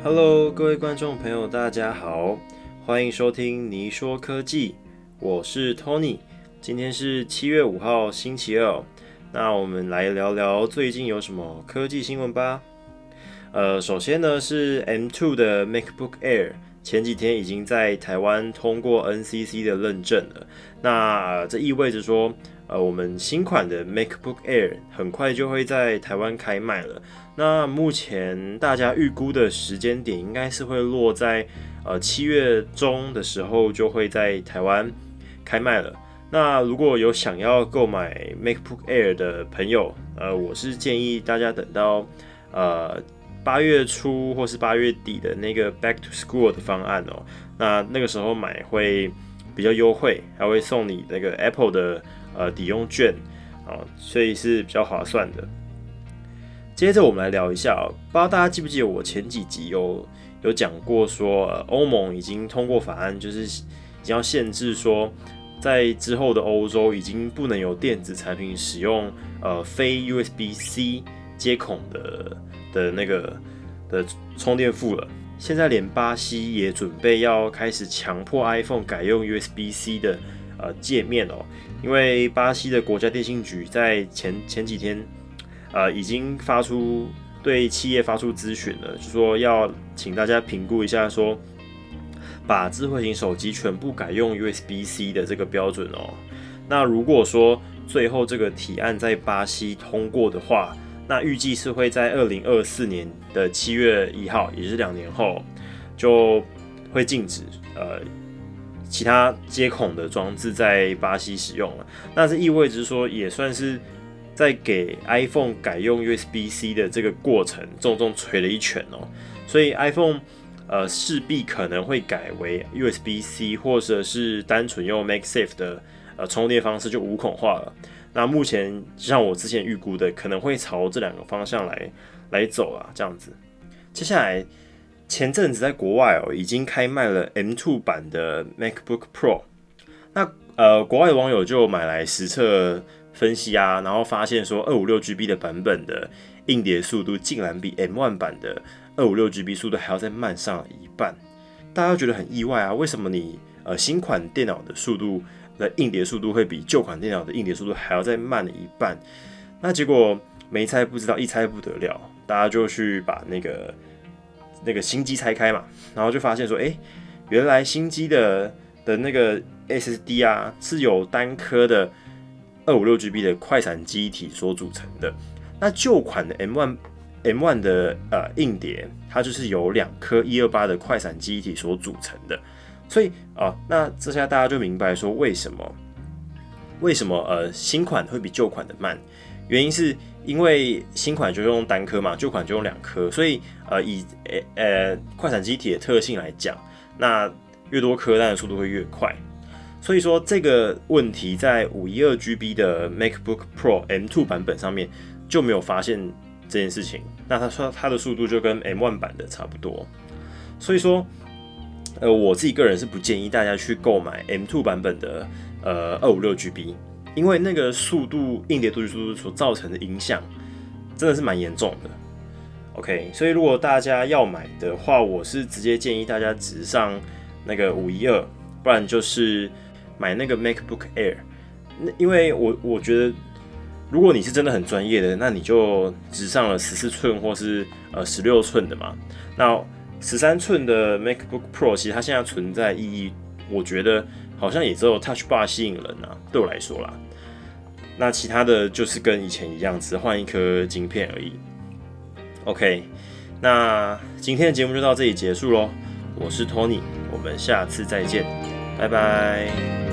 Hello，各位观众朋友，大家好，欢迎收听你说科技，我是 Tony。今天是七月五号，星期二。那我们来聊聊最近有什么科技新闻吧。呃，首先呢是 M2 的 MacBook Air，前几天已经在台湾通过 NCC 的认证了。那这意味着说，呃，我们新款的 MacBook Air 很快就会在台湾开卖了。那目前大家预估的时间点应该是会落在呃七月中的时候就会在台湾开卖了。那如果有想要购买 MacBook Air 的朋友，呃，我是建议大家等到呃八月初或是八月底的那个 Back to School 的方案哦。那那个时候买会比较优惠，还会送你那个 Apple 的呃抵用券啊，所以是比较划算的。接着我们来聊一下，不知道大家记不记得我前几集有有讲过说，欧盟已经通过法案，就是已经要限制说。在之后的欧洲已经不能有电子产品使用呃非 USB-C 接孔的的那个的充电埠了。现在连巴西也准备要开始强迫 iPhone 改用 USB-C 的呃界面哦，因为巴西的国家电信局在前前几天呃已经发出对企业发出咨询了，就说要请大家评估一下说。把智慧型手机全部改用 USB-C 的这个标准哦。那如果说最后这个提案在巴西通过的话，那预计是会在二零二四年的七月一号，也是两年后，就会禁止呃其他接孔的装置在巴西使用了。那这意味着说，也算是在给 iPhone 改用 USB-C 的这个过程重重捶了一拳哦。所以 iPhone。呃，势必可能会改为 USB-C，或者是单纯用 MagSafe 的呃充电方式，就无孔化了。那目前像我之前预估的，可能会朝这两个方向来来走啊，这样子。接下来，前阵子在国外哦，已经开卖了 M2 版的 MacBook Pro。那呃，国外的网友就买来实测分析啊，然后发现说，二五六 GB 的版本的硬碟速度竟然比 M1 版的二五六 GB 速度还要再慢上一半，大家觉得很意外啊？为什么你呃新款电脑的速度的硬碟速度会比旧款电脑的硬碟速度还要再慢了一半？那结果没拆不知道，一拆不得了，大家就去把那个那个新机拆开嘛，然后就发现说，哎，原来新机的的那个 SSD 啊是有单颗的二五六 GB 的快闪机体所组成的，那旧款的 M one。M1 的呃硬碟，它就是由两颗一二八的快闪记忆体所组成的，所以啊，那这下大家就明白说为什么为什么呃新款会比旧款的慢，原因是因为新款就用单颗嘛，旧款就用两颗，所以呃以呃呃快闪机体的特性来讲，那越多颗弹的速度会越快，所以说这个问题在五一二 GB 的 MacBook Pro M2 版本上面就没有发现。这件事情，那它说它的速度就跟 M1 版的差不多，所以说，呃，我自己个人是不建议大家去购买 M2 版本的呃二五六 GB，因为那个速度硬碟读取速度所造成的影响真的是蛮严重的。OK，所以如果大家要买的话，我是直接建议大家直上那个五一二，不然就是买那个 MacBook Air，那因为我我觉得。如果你是真的很专业的，那你就直上了十四寸或是呃十六寸的嘛。那十三寸的 MacBook Pro 其实它现在存在意义，我觉得好像也只有 Touch Bar 吸引人啊，对我来说啦。那其他的就是跟以前一样，只换一颗晶片而已。OK，那今天的节目就到这里结束喽。我是 Tony，我们下次再见，拜拜。